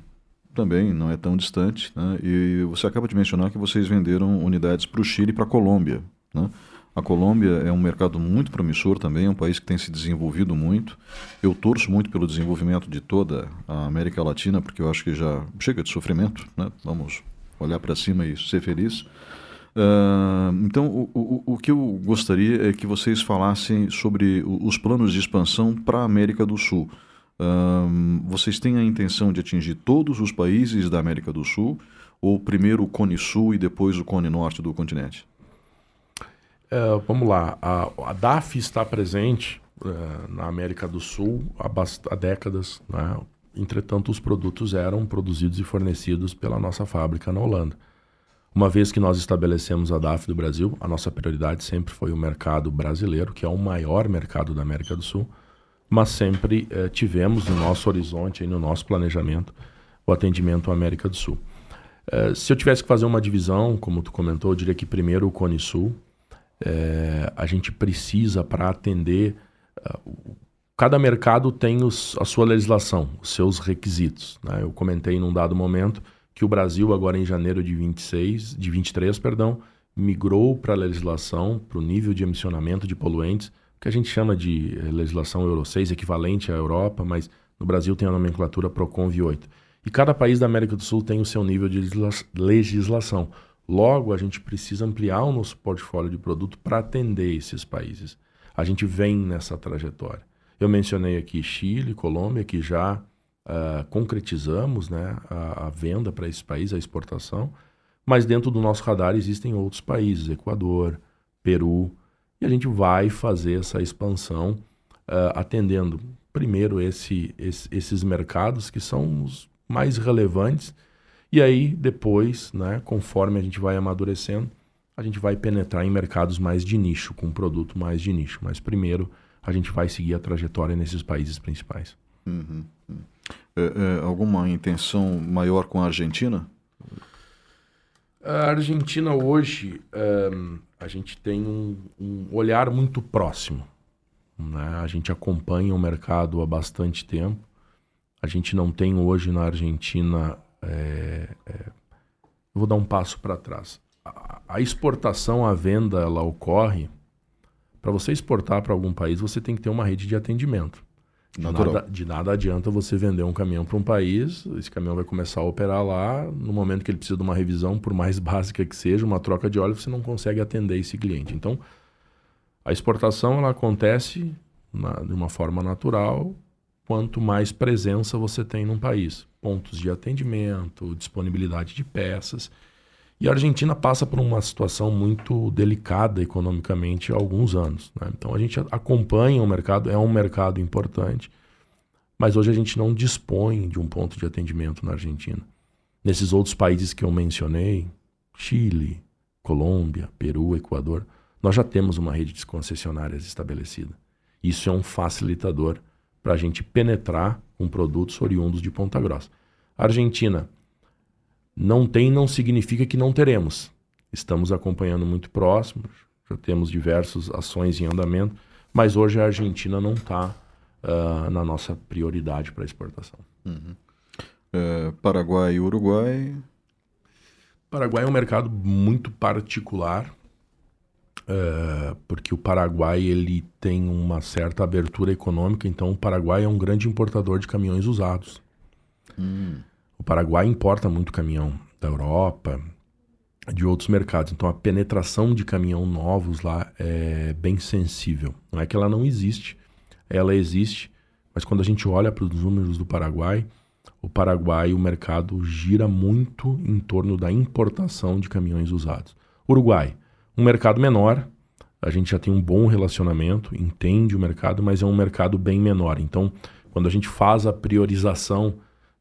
também não é tão distante, né? e você acaba de mencionar que vocês venderam unidades para o Chile e para a Colômbia. Né? A Colômbia é um mercado muito promissor também, é um país que tem se desenvolvido muito. Eu torço muito pelo desenvolvimento de toda a América Latina, porque eu acho que já chega de sofrimento, né? vamos olhar para cima e ser feliz. Uh, então, o, o, o que eu gostaria é que vocês falassem sobre os planos de expansão para a América do Sul. Um, vocês têm a intenção de atingir todos os países da América do Sul ou primeiro o Cone Sul e depois o Cone Norte do continente? É, vamos lá. A, a, DAF está presente uh, na América do Sul há, há décadas. Né? Entretanto, os produtos eram produzidos e fornecidos pela nossa fábrica na Holanda. Uma vez que nós estabelecemos a DAF do Brasil, a nossa prioridade sempre foi o mercado brasileiro, que é o maior mercado da América do Sul mas sempre eh, tivemos no nosso horizonte, no nosso planejamento, o atendimento à América do Sul. Se eu tivesse que fazer uma divisão, como tu comentou, eu diria que primeiro o Cone Sul. Eh, a gente precisa, para atender o cada mercado tem os, a sua legislação, os seus requisitos. Né? Eu comentei num dado momento que o Brasil, agora em janeiro de 26, de 23, perdão, migrou para a legislação, para o nível de emissionamento de poluentes, que a gente chama de eh, legislação Euro 6, equivalente à Europa, mas no Brasil tem a nomenclatura Proconv 8. E cada país da América do Sul tem o seu nível de legislação. Logo, a gente precisa ampliar o nosso portfólio de produto para atender esses países. A gente vem nessa trajetória. Eu mencionei aqui Chile, Colômbia, que já uh, concretizamos né, a, a venda para esse país, a exportação, mas dentro do nosso radar existem outros países, Equador, Peru, e a gente vai fazer essa expansão uh, atendendo primeiro esse, esse, esses mercados que são os mais relevantes, e aí depois, né, conforme a gente vai amadurecendo, a gente vai penetrar em mercados mais de nicho, com um produto mais de nicho. Mas primeiro a gente vai seguir a trajetória nesses países principais. Uhum. É, é, alguma intenção maior com a Argentina? A Argentina hoje, um, a gente tem um, um, olhar muito próximo. Né? A gente acompanha o mercado há bastante tempo. A gente não tem hoje na Argentina. É, é, vou dar um passo para trás. A, a exportação, a venda, ela ocorre para você exportar para algum país, você tem que ter uma rede de atendimento. De nada, de nada, adianta você vender um caminhão para um país, esse caminhão vai começar a operar lá, no momento que ele precisa de uma revisão, por mais básica que seja, uma troca de óleo, você não consegue atender esse cliente. Então, a exportação ela acontece na, de uma forma natural, quanto mais presença você tem num país. Pontos de atendimento, disponibilidade de peças. E a Argentina passa por uma situação muito delicada economicamente há alguns anos. Né? Então a gente acompanha o mercado, é um mercado importante, mas hoje a gente não dispõe de um ponto de atendimento na Argentina. Nesses outros países que eu mencionei, Chile, Colômbia, Peru, Equador, nós já temos uma rede de concessionárias estabelecida. Isso é um facilitador para a gente penetrar com produtos oriundos de Ponta Grossa. Argentina não tem não significa que não teremos. Estamos acompanhando muito próximo, já temos diversas ações em andamento, mas hoje a Argentina não está uh, ah, na nossa prioridade para exportação. Uhum. É, Paraguai e Uruguai? Paraguai é um mercado muito particular, uh, porque o Paraguai ele tem uma certa abertura econômica, então o Paraguai é um grande importador de caminhões usados. Hum. O Paraguai importa muito caminhão da Europa, de outros mercados. Então a penetração de caminhão novos lá é bem sensível. Não é que ela não existe, ela existe, mas quando a gente olha para os números do Paraguai, o Paraguai, o mercado gira muito em torno da importação de caminhões usados. Uruguai, um mercado menor, a gente já tem um bom relacionamento, entende o mercado, mas é um mercado bem menor. Então, quando a gente faz a priorização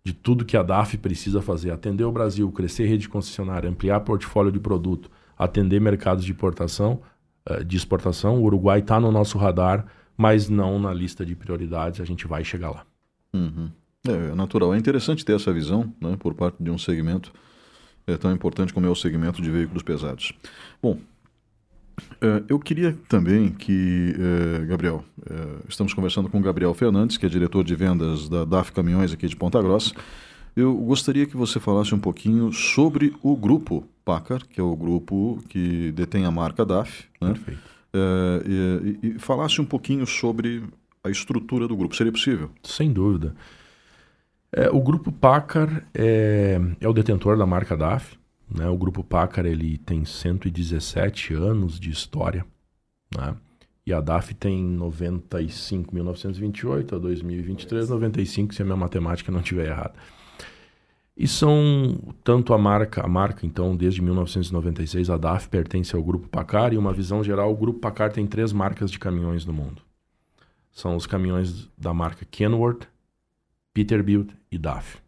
de tudo que a DAF precisa fazer, atender o Brasil, crescer rede concessionária, ampliar portfólio de produto, atender mercados de importação, eh, de exportação. O Uruguai está no nosso radar, mas não na lista de prioridades. A gente vai chegar lá. Uhum. É, é natural. É interessante ter essa visão né, por parte de um segmento é, tão importante como é o segmento de veículos pesados. Bom, é, eu queria também que, é, Gabriel, é, estamos conversando com o Gabriel Fernandes, que é diretor de vendas da DAF Caminhões aqui de Ponta Grossa. Eu gostaria que você falasse um pouquinho sobre o grupo Pacar, que é o grupo que detém a marca DAF, né? Perfeito. É, e, e, falasse um pouquinho sobre a estrutura do grupo. Seria possível? Sem dúvida. É, o grupo Pacar é, é o detentor da marca DAF. Né? O Grupo Pacar ele tem 117 anos de história. Né? E a DAF tem 95, 1928 a 2023, 95, se a minha matemática não estiver errada. E são tanto a marca, a marca então desde 1996 a DAF pertence ao grupo Pacar e uma visão geral, o grupo Pacar tem três marcas de caminhões no mundo. São os caminhões da marca Kenworth, Peterbilt e DAF.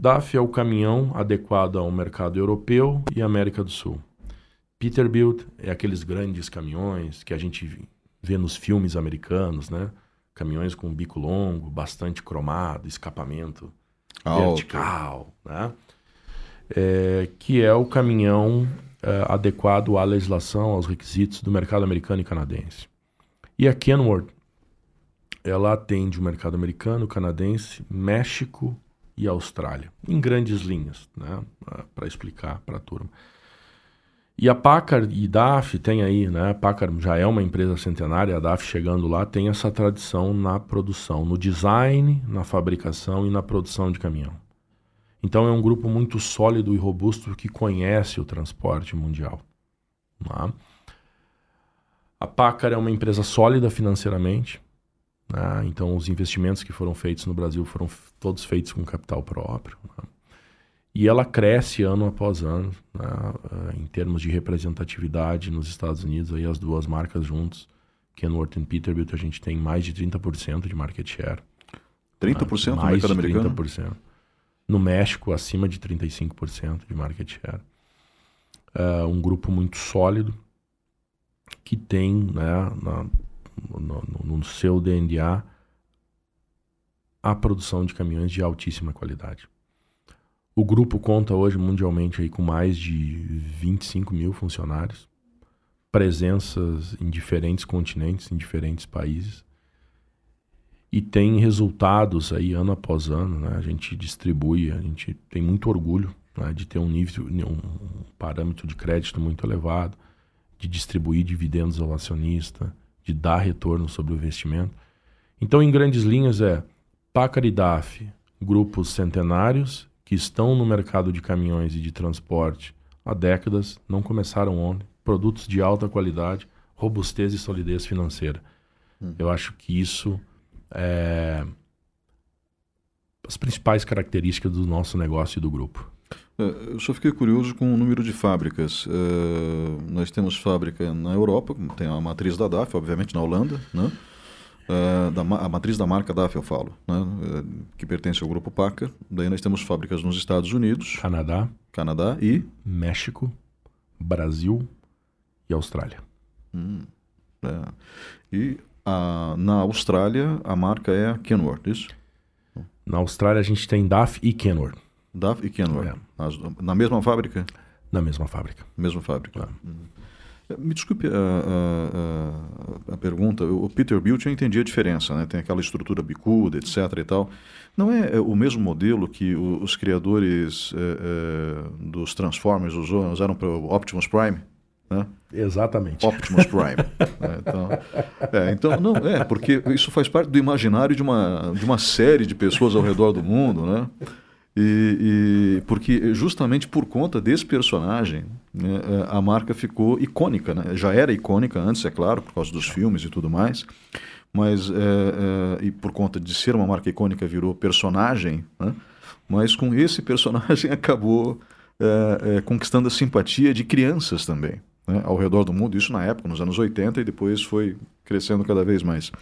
DAF é o caminhão adequado ao mercado europeu e América do Sul. Peterbilt é aqueles grandes caminhões que a gente vê nos filmes americanos, né? Caminhões com bico longo, bastante cromado, escapamento Alto. vertical, né? É, que é o caminhão é, adequado à legislação, aos requisitos do mercado americano e canadense. E a Kenworth ela atende o mercado americano, canadense, México e Austrália, em grandes linhas, né, para explicar para a turma. E a Packard e DAF tem aí, né? A Packard já é uma empresa centenária, a DAF chegando lá tem essa tradição na produção, no design, na fabricação e na produção de caminhão. Então é um grupo muito sólido e robusto que conhece o transporte mundial. Né? A Packard é uma empresa sólida financeiramente, né? então os investimentos que foram feitos no Brasil foram todos feitos com capital próprio. Né? E ela cresce ano após ano, né, em termos de representatividade nos Estados Unidos, aí as duas marcas juntos, Kenworth e Peterbilt, a gente tem mais de 30% de market share. 30% né, no mercado americano? 30%. No México, acima de 35% de market share. É um grupo muito sólido, que tem né, na, no, no seu DNA a produção de caminhões de altíssima qualidade. O grupo conta hoje mundialmente aí com mais de 25 mil funcionários, presenças em diferentes continentes, em diferentes países, e tem resultados aí ano após ano. Né? A gente distribui, a gente tem muito orgulho né, de ter um nível, um parâmetro de crédito muito elevado, de distribuir dividendos ao acionista, de dar retorno sobre o investimento. Então, em grandes linhas, é Packard e DAF, grupos centenários que estão no mercado de caminhões e de transporte há décadas, não começaram ontem, produtos de alta qualidade, robustez e solidez financeira. Hum. Eu acho que isso é as principais características do nosso negócio e do grupo. É, eu só fiquei curioso com o número de fábricas. Uh, nós temos fábrica na Europa, tem a matriz da DAF, obviamente na Holanda, né? Uh, da, a matriz da marca DAF, eu falo, né? Uh, que pertence ao grupo PACA. Daí nós temos fábricas nos Estados Unidos, Canadá, Canadá e México, Brasil e Austrália. Hum, é. E a, na Austrália a marca é a Kenworth, isso? Na Austrália a gente tem DAF e Kenworth. DAF e Kenworth. É. na mesma fábrica? Na mesma fábrica. Mesma fábrica. É. Hum. Me desculpe a, a, a, a pergunta. O Peterbilt eu entendi a diferença, né? Tem aquela estrutura bicuda, etc. e tal. Não é, é o mesmo modelo que os criadores é, é, dos Transformers usaram para o Optimus Prime? Né? Exatamente. Optimus Prime. é, então, é, então, não, é, porque isso faz parte do imaginário de uma, de uma série de pessoas ao redor do mundo, né? E, e, porque justamente por conta desse personagem, né, é, a marca ficou icônica. Né? Já era icônica antes, é claro, por causa dos filmes e tudo mais, mas é, é, e por conta de ser uma marca icônica virou personagem, né? mas com esse personagem acabou é, é conquistando a simpatia de crianças também. Né, ao redor do mundo, isso na época, nos anos 80, e depois foi crescendo cada vez mais.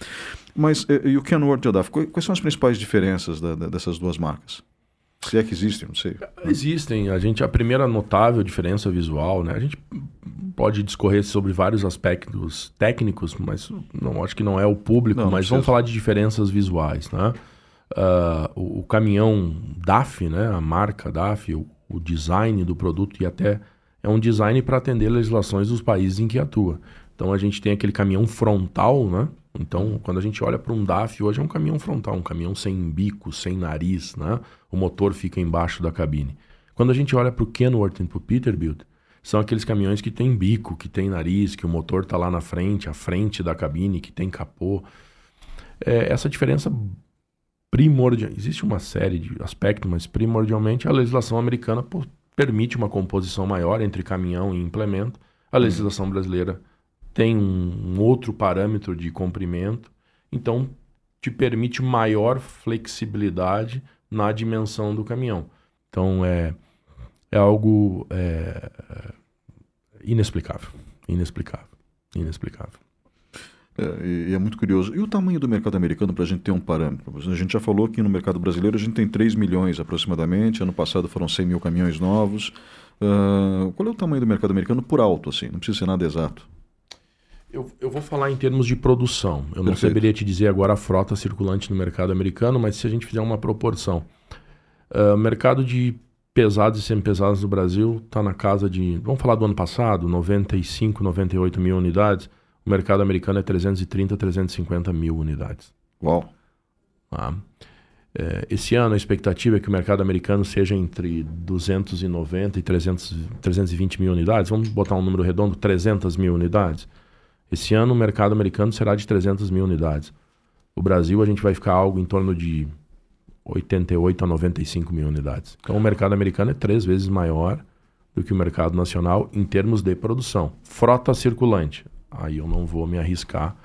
Mas é, e o Kenworth e o Duff, quais são as principais diferenças da, da, dessas duas marcas? Se é que existem, não sei. Existem. A gente a primeira notável diferença visual, né? A gente pode discorrer sobre vários aspectos técnicos, mas não acho que não é o público. Não, mas vamos falar de diferenças visuais, né? Uh, o, o, caminhão DAF, né? A marca DAF, o, o design do produto e até é um design para atender legislações dos países em que atua. Então a gente tem aquele caminhão frontal, né? Então, quando a gente olha para um DAF, hoje é um caminhão frontal, um caminhão sem bico, sem nariz, né? O motor fica embaixo da cabine. Quando a gente olha para o Kenworth e para o Peterbilt, são aqueles caminhões que tem bico, que tem nariz, que o motor está lá na frente, à frente da cabine, que tem capô. É, essa diferença primordial. Existe uma série de aspectos, mas primordialmente a legislação americana permite uma composição maior entre caminhão e implemento. A legislação brasileira tem um, um outro parâmetro de comprimento, então te permite maior flexibilidade na dimensão do caminhão. Então é, é algo é, inexplicável, inexplicável, inexplicável. É, e é muito curioso. E o tamanho do mercado americano para a gente ter um parâmetro? A gente já falou que no mercado brasileiro a gente tem 3 milhões aproximadamente. Ano passado foram 100 mil caminhões novos. Uh, qual é o tamanho do mercado americano por alto, assim? Não precisa ser nada exato. Eu, eu vou falar em termos de produção. Eu Perfeito. não saberia te dizer agora a frota circulante no mercado americano, mas se a gente fizer uma proporção. Uh, mercado de pesados e semi-pesados no Brasil está na casa de, vamos falar do ano passado, 95, 98 mil unidades. O mercado americano é 330, 350 mil unidades. Uau! Tá? É, esse ano a expectativa é que o mercado americano seja entre 290 e 300, 320 mil unidades. Vamos botar um número redondo, 300 mil unidades. Esse ano o mercado americano será de 300 mil unidades. O Brasil a gente vai ficar algo em torno de 88 a 95 mil unidades. Então o mercado americano é três vezes maior do que o mercado nacional em termos de produção. Frota circulante. Aí eu não vou me arriscar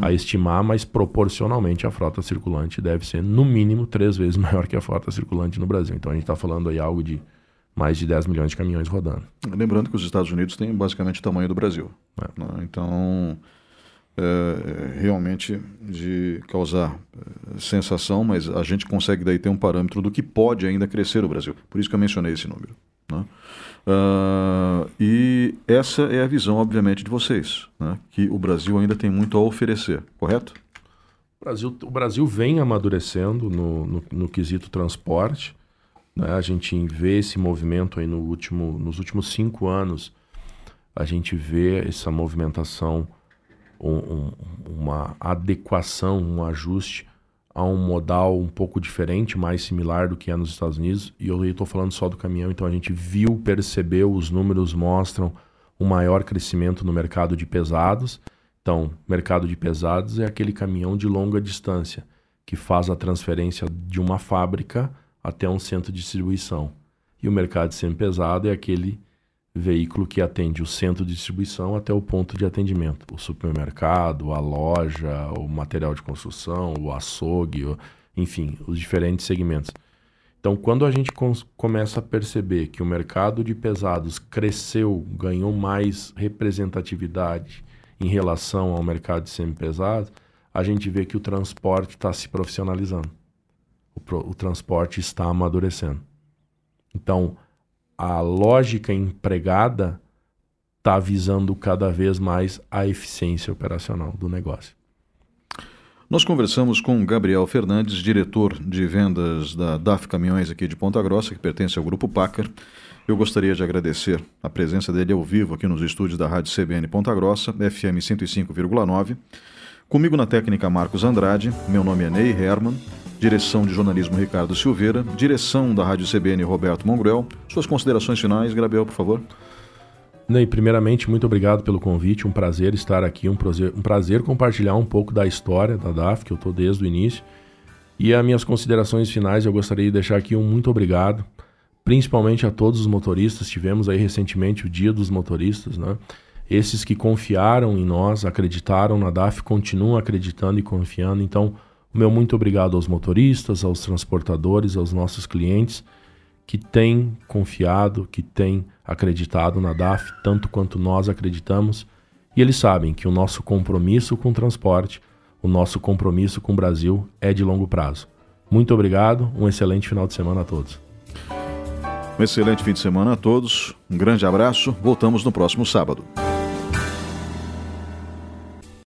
a estimar, mas proporcionalmente a frota circulante deve ser no mínimo três vezes maior que a frota circulante no Brasil. Então a gente está falando aí algo de mais de 10 milhões de caminhões rodando. Lembrando que os Estados Unidos têm basicamente o tamanho do Brasil. É. Né? Então, é, realmente de causar é, sensação, mas a gente consegue daí ter um parâmetro do que pode ainda crescer o Brasil. Por isso que eu mencionei esse número. Né? Uh, e essa é a visão, obviamente, de vocês, né? que o Brasil ainda tem muito a oferecer, correto? O Brasil, o Brasil vem amadurecendo no, no, no quesito transporte. Né? A gente vê esse movimento aí no último, nos últimos cinco anos. A gente vê essa movimentação, um, um, uma adequação, um ajuste a um modal um pouco diferente, mais similar do que é nos Estados Unidos. E eu estou falando só do caminhão, então a gente viu, percebeu, os números mostram um maior crescimento no mercado de pesados. Então, mercado de pesados é aquele caminhão de longa distância que faz a transferência de uma fábrica até um centro de distribuição. E o mercado de semi-pesado é aquele veículo que atende o centro de distribuição até o ponto de atendimento. O supermercado, a loja, o material de construção, o açougue, o, enfim, os diferentes segmentos. Então, quando a gente começa a perceber que o mercado de pesados cresceu, ganhou mais representatividade em relação ao mercado de semi-pesados, a gente vê que o transporte está se profissionalizando. O, o transporte está amadurecendo. Então, a lógica empregada está visando cada vez mais a eficiência operacional do negócio. Nós conversamos com Gabriel Fernandes, diretor de vendas da DAF Caminhões aqui de Ponta Grossa, que pertence ao grupo Packer. Eu gostaria de agradecer a presença dele ao vivo aqui nos estúdios da Rádio CBN Ponta Grossa, FM 105,9. Comigo na técnica Marcos Andrade, meu nome é Ney Herman. Direção de jornalismo Ricardo Silveira, direção da Rádio CBN Roberto Mongruel. Suas considerações finais, Gabriel, por favor. Ney, primeiramente, muito obrigado pelo convite. Um prazer estar aqui, um prazer, um prazer compartilhar um pouco da história da DAF, que eu estou desde o início. E as minhas considerações finais, eu gostaria de deixar aqui um muito obrigado, principalmente a todos os motoristas. Tivemos aí recentemente o Dia dos Motoristas, né? Esses que confiaram em nós, acreditaram na DAF, continuam acreditando e confiando. Então, o meu muito obrigado aos motoristas, aos transportadores, aos nossos clientes que têm confiado, que têm acreditado na DAF tanto quanto nós acreditamos. E eles sabem que o nosso compromisso com o transporte, o nosso compromisso com o Brasil é de longo prazo. Muito obrigado, um excelente final de semana a todos. Um excelente fim de semana a todos, um grande abraço, voltamos no próximo sábado.